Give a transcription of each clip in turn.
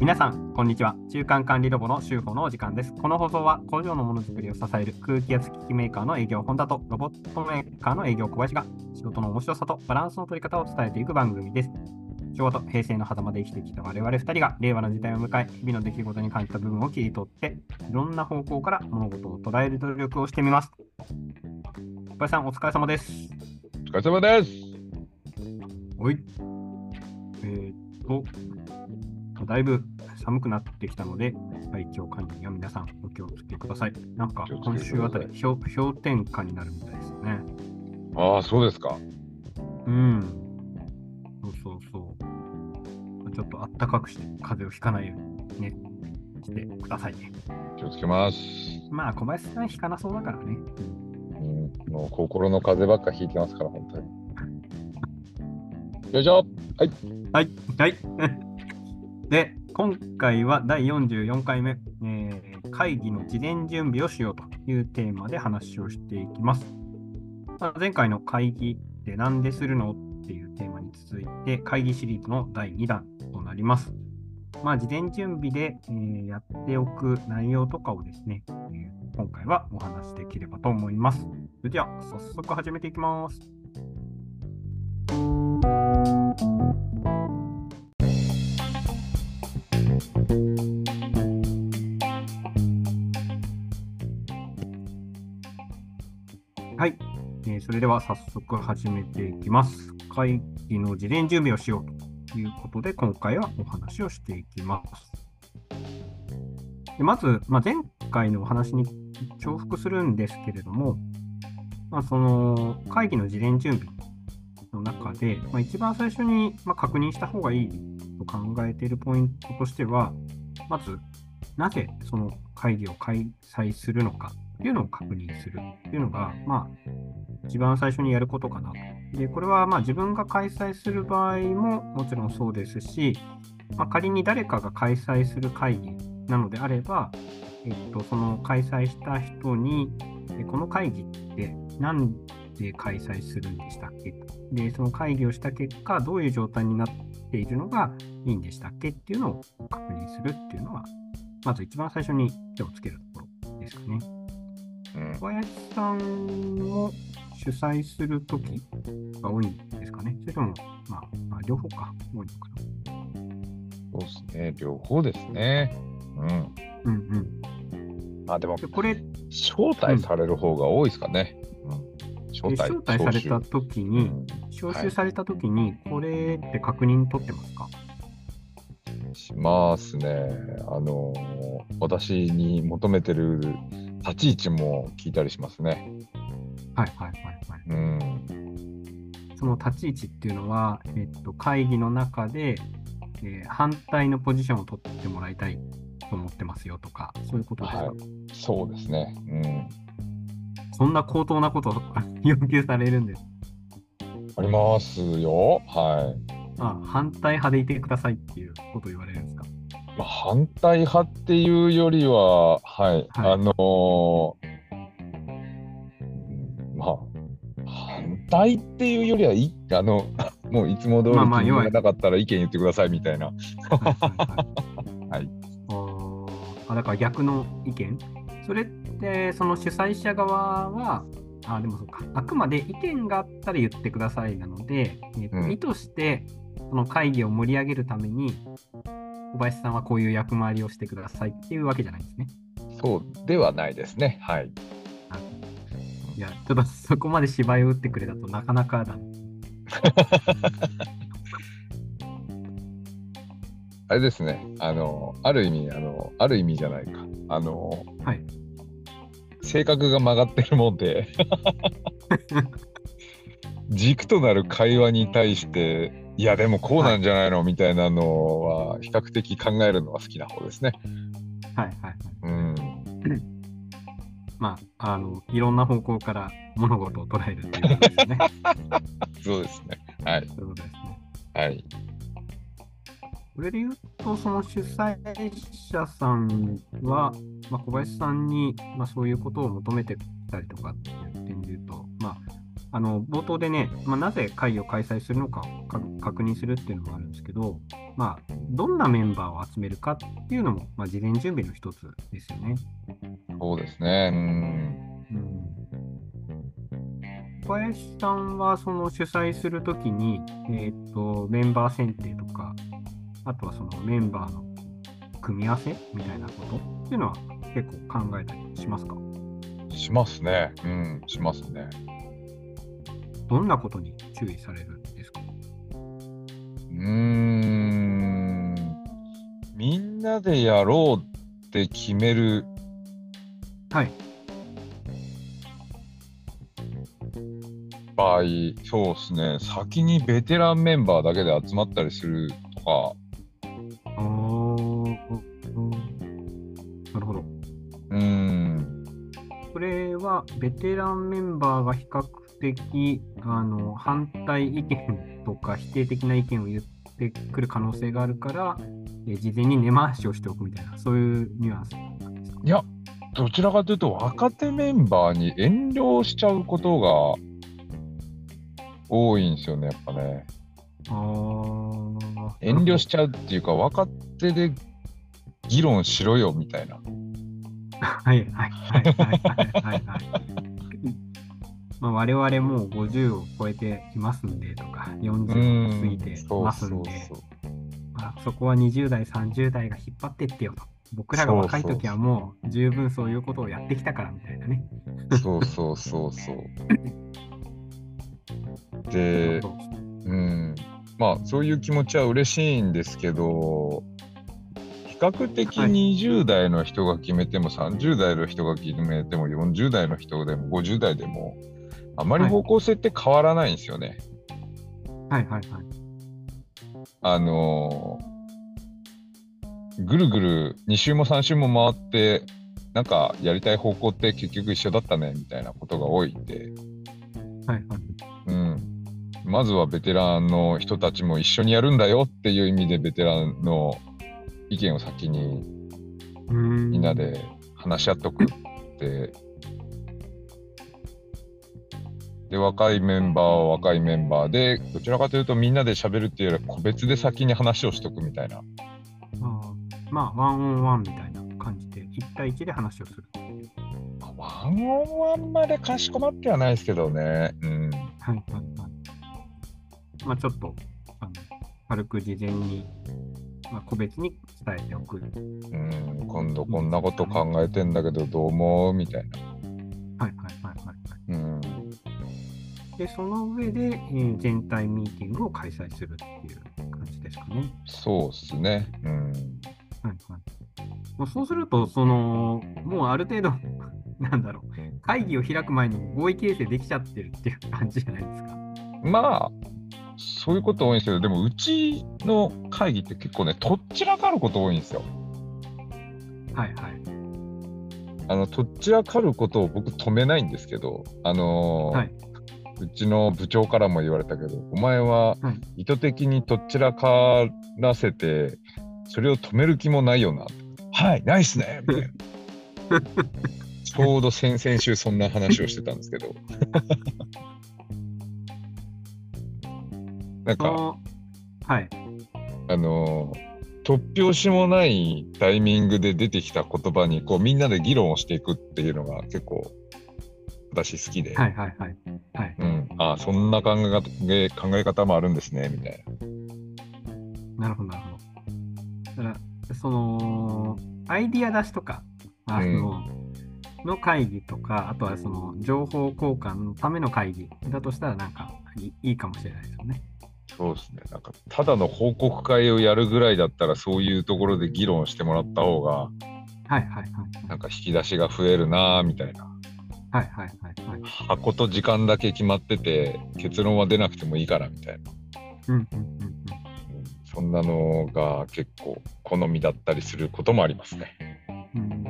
皆さん、こんにちは。中間管理ロボの修法のお時間です。この放送は工場のものづくりを支える空気圧機器メーカーの営業本田とロボットメーカーの営業小林が仕事の面白さとバランスの取り方を伝えていく番組です。昭和と平成の狭間で生きてきた我々2人が令和の時代を迎え、日々の出来事に感じた部分を切り取って、いろんな方向から物事を捉える努力をしてみます。小林さん、お疲れ様です。お疲れ様です。おい。えーっと、だいぶ寒くなってきたので、体調管理には皆さんお気をつけください。なんか今週あたり氷氷点下になるみたいですね。ああ、そうですか。うん。そうそうそう。ちょっとあったかくして風邪をひかないようにね、してくださいね。気をつけます。まあ、小林さんひかなそうだからね。うん、もう心の風ばっか引いてますから、本当に。よいしょ。はい。はい。はい。で、今回は第44回目、えー会議の事前準備をしようというテーマで話をしていきます。まあ前回の会議って何でするのっていうテーマに続いて、会議シリーズの第2弾となります。まあ、事前準備で、えーやっておく内容とかをですね、えー今回はお話しできればと思います。それでは、早速始めていきます。それでは早速始めていきます。会議の事前準備をしようということで、今回はお話をしていきます。でまず、まあ、前回のお話に重複するんですけれども、まあ、その会議の事前準備の中で、まあ、一番最初にま確認した方がいいと考えているポイントとしては、まず、なぜその会議を開催するのかっていうのを確認するっていうのが、まあ、一番最初にやることかなと。で、これはまあ自分が開催する場合ももちろんそうですし、まあ、仮に誰かが開催する会議なのであれば、えっと、その開催した人に、えこの会議って何で開催するんでしたっけ？とで、その会議をした結果、どういう状態になっているのがいいんでしたっけっていうのを確認するっていうのは、まず一番最初に手をつけるところですかね。うん、小林さんも主催するときが多いんですかねそれとも、まあ、まあ、両方か、多いのかそうですね。両方ですね。うん。な。うんうん。あ、でもで、これ、招待される方が多いですかね。うん。招待。招待されたときうに、ん招集されたときに、これって確認取ってますか、しますね。あのー私に求めてる立ち位置も聞いたりしますね。はいはいはいはい。うん。その立ち位置っていうのは、えっと、会議の中で、えー反対のポジションを取ってもらいたいと思ってますよとか、そういうことですか、はいそうですね。うん。そんな高等なことを 要求されるんです。ありますよ。はい。あ反対派でいてくださいっていうことを言われるんですか？まあ、反対派っていうよりは、はい、はいあのー対っていうよりはい、あの、もういつも通り気に入らなかったら意見言ってくださいみたいな。はい。あだから逆の意見それってその主催者側はあでもそうかあくまで意見があったら言ってくださいなので、えーとうん意図してその会議を盛り上げるために小林さんはこういう役回りをしてくださいっていうわけじゃないんですね。そうではないですね。はい。いやちょっとそこまで芝居を打ってくれたとなかなかだ。あれですね。あの、ある意味、あの、ある意味じゃないか。あの、はい。性格が曲がってるもんで、軸となる会話に対して、いや、でもこうなんじゃないの、みたいなのは、比較的考えるのは好きな方ですね。はいはいはい。うん。まあ、あのいろんな方向から物事を捉えるっていうことですね。そうですね。はい。そうことですね。はい。これで言うと、その主催者さんは、まあ、小林さんに、まあ、そういうことを求めてたりとかっていう点で言うと、まあ、あの冒頭でね、まあ、なぜ会議を開催するのかをか確認するっていうのもあるんですけど、まあ、どんなメンバーを集めるかっていうのも、まあ、事前準備の一つですよね。そうですね。うん。うん小林さんはその主催するときに、えーと、メンバー選定とか、あとはそのメンバーの組み合わせみたいなことっていうのは結構考えたりしますか？しますね。うん、しますね。どんなことに注意されるんですか？うーん、みんなでやろうって決める。はい。場合、そうですね、先にベテランメンバーだけで集まったりするとか、おーなるほど。うーん、それはベテランメンバーが比較的あの反対意見とか否定的な意見を言ってくる可能性があるから、え事前に根回しをしておくみたいな、そういうニュアンスなんですか？いや、どちらかというと、若手メンバーに遠慮しちゃうことが多いんですよね、やっぱね。遠慮しちゃうっていうか、若手で議論しろよみたいな。はいはいはいはいはいはいはい。まあ、我々もう50を超えていますんでとか、40を過ぎてますんで、まあ、そこは20代、30代が引っ張ってってよと。僕らが若い時はもう十分そういうことをやってきたからみたいなね。そうそうそうそう。で、うん、まあそういう気持ちは嬉しいんですけど、比較的はい20代の人が決めても、30代の人が決めても、40代の人でも50代でも、あまり方向性って変わらないんですよね。はいはいはい。あのーぐるぐる2週も3週も回って、なんかやりたい方向って結局一緒だったねみたいなことが多いんで、はいはい。うん、まずはベテランの人たちも一緒にやるんだよっていう意味でベテランの意見を先にみんなで話し合っとくって。で若いメンバーは若いメンバーでどちらかというとみんなで喋るっていうよりは個別で先に話をしとくみたいなあーまあ、ワンオンワンみたいな感じで、1対1で話をする。ワンオンワンまでかしこまってはないですけどね。うん。はいはいはい。まあ、ちょっと、あの軽く事前に、まあ、個別に伝えておく。うん、今度こんなこと考えてんだけどどう思う？みたいな。はいはい。で、その上で、えー全体ミーティングを開催するっていう感じですかね。そうっすね。うん。はいはい。もうそうすると、その、もうある程度、なんだろう、会議を開く前に合意形成できちゃってるっていう感じじゃないですか。まあ、そういうこと多いんですけど、でもうちの会議って結構ね、とっちらかること多いんですよ。はいはい。あの、とっちらかることを僕止めないんですけど、あのーはいうちの部長からも言われたけど、お前ははい意図的にとっちらからせて、それを止める気もないよな。はい、ないっすねみたいな。ちょうど先々週そんな話をしてたんですけど。なんか、はい。あのー突拍子もないタイミングで出てきた言葉にこうみんなで議論をしていくっていうのが結構私好きで、はいはいはい。はい。うん、ああそんな考え方考え方もあるんですねみたいな。なるほどなるほど。だから、その、アイディア出しとか、あの、の会議とか、あとはその情報交換のための会議だとしたら、なんかいいいいかもしれないですよね。そうですねなんかただの報告会をやるぐらいだったらそういうところで議論してもらった方がはいはいはい。なんか引き出しが増えるなみたいな。はいはいはいはい。箱と時間だけ決まってて結論は出なくてもいいからみたいな。うんうんうんうん。うんそんなのが結構好みだったりすることもありますね。うん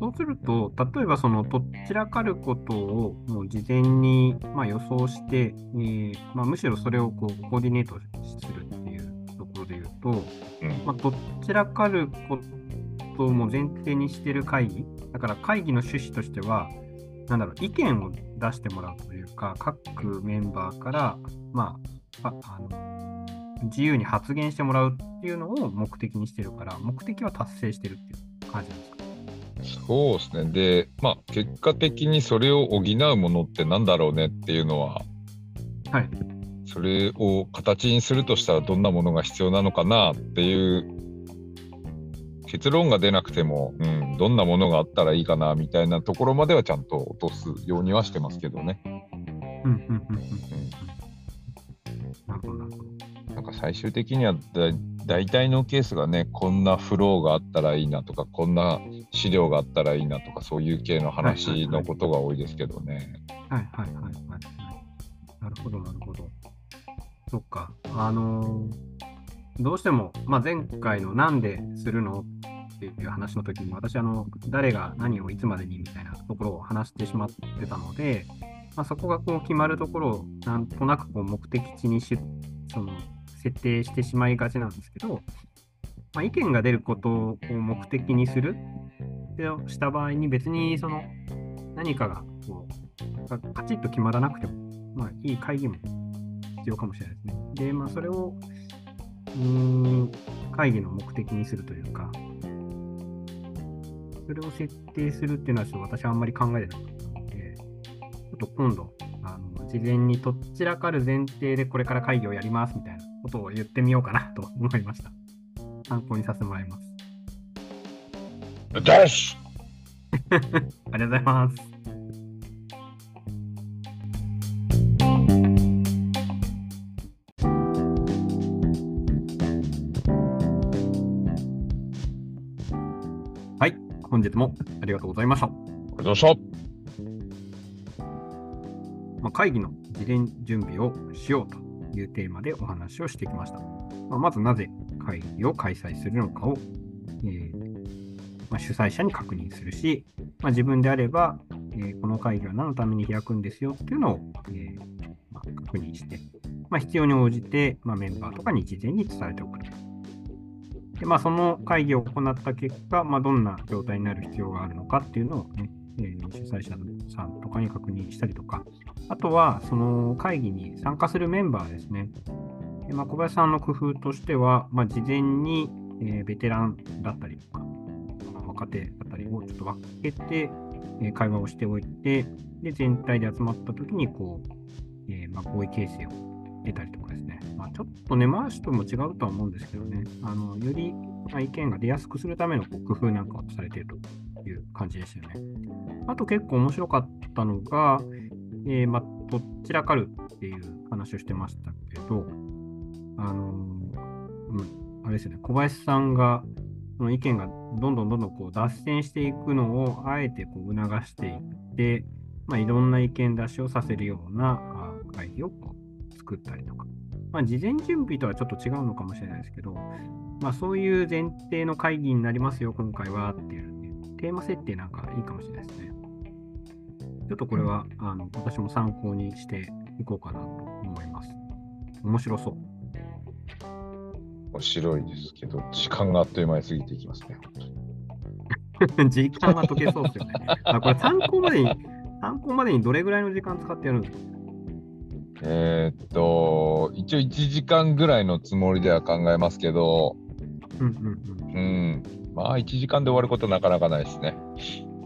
そうすると、例えばそのとっちらかることをもう事前にまあ予想して、えーまあ、むしろそれをこうコーディネートするっていうところで言うと、うんまあ、とっちらかることも前提にしている会議、だから会議の趣旨としては、なんだろう、意見を出してもらうというか、各メンバーから、まあ、ああの自由に発言してもらうっていうのを目的にしてるから、目的は達成してるっていう感じなんですか？そうですね。で、まあ、結果的にそれを補うものってなんだろうねっていうのは、はい。それを形にするとしたらどんなものが必要なのかなっていう結論が出なくても、うん、どんなものがあったらいいかなみたいなところまではちゃんと落とすようにはしてますけどね。うんうんうんうんうん。なんか最終的にはだ大体のケースがね、こんなフローがあったらいいなとか、こんな資料があったらいいなとか、そういう系の話のことが多いですけどね。はいはいはいはい。なるほど、なるほど。そっか。あのーどうしても、まあ、前回のなんでするのっていう話の時に、私、あの、誰が何をいつまでにみたいなところを話してしまってたので、まあ、そこがこう決まるところをなんとなくこう目的地にしその設定してしまいがちなんですけど、まあ、意見が出ることを目的にするってした場合に別にその何かがこうがカチッと決まらなくても、まあ、いい会議も必要かもしれないですね。で、まあ、それをうん会議の目的にするというか、それを設定するっていうのはちょっと私はあんまり考えてなかったので、ちょっと今度、あの事前にとっちらかる前提でこれから会議をやりますみたいなことを言ってみようかなと思いました。参考にさせてもらいます。です ありがとうございます。本日もありがとうございました。ありがとうございました。まあ、会議の事前準備をしようというテーマでお話をしてきました。まあ、まずなぜ会議を開催するのかを、えーまあ、主催者に確認するし、まあ、自分であれば、えーこの会議は何のために開くんですよっていうのを、えーまあ、確認して、まあ、必要に応じて、まあ、メンバーとかに事前に伝えておくと。でまあ、その会議を行った結果、まあ、どんな状態になる必要があるのかっていうのを、ねえ主催者さんとかに確認したりとか、あとはその会議に参加するメンバーですね。でまあ、小林さんの工夫としては、まあ、事前に、えベテランだったりとか、若手だったりをちょっと分けて、え会話をしておいて、で全体で集まった時にこう、えまあ、合意形成を得たりとかですね、まあ、ちょっと根回しとも違うとは思うんですけどね、あのより意見が出やすくするためのこう工夫なんかをされているという感じですよね。あと結構面白かったのが、えーまあ、どちらかるっていう話をしてましたけど、あのうん、あれですよね、小林さんが、その意見がどんどんどんどんこう脱線していくのをあえてこう促していって、まあ、いろんな意見出しをさせるような会議を作ったりとか、まあ、事前準備とはちょっと違うのかもしれないですけど、まあ、そういう前提の会議になりますよ、今回はっていう、ね、テーマ設定なんかいいかもしれないですね。ちょっとこれは、あの私も参考にしていこうかなと思います。面白そう。面白いですけど、時間があっという間に過ぎていきますね。本当に 時間は解けそうですよね。あこれ参考までに、参考までにどれぐらいの時間使ってやるんですか？えーっと、一応1時間ぐらいのつもりでは考えますけど、うんうんうん。うん、まあ1時間で終わることなかなかないですね。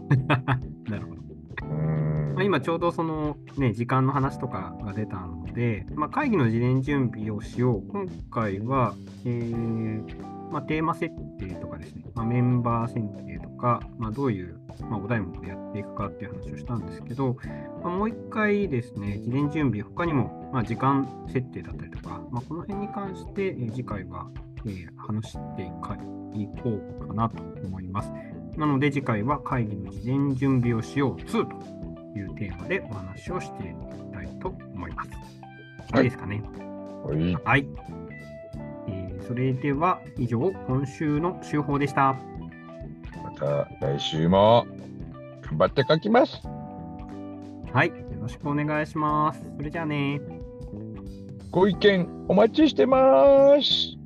なるほど。うんまあ、今ちょうどその、ね、時間の話とかが出たので、まあ、会議の事前準備をしよう。今回は、えーまあ、テーマ設定とかですね、まあ、メンバー選定とか、まあ、どういう、まあ、お題目でやっていくかっていう話をしたんですけど、まあ、もう一回ですね、事前準備、他にも、まあ、時間設定だったりとか、まあ、この辺に関して、えー次回は、えー話していこうかなと思います。なので次回は会議の事前準備をしよう2というテーマでお話をしていきたいと思います。はいいいですかね？はい、はい。えーそれでは以上、今週の週報でした。また来週も頑張って書きます。はい。よろしくお願いします。それじゃあね。ご意見お待ちしてます。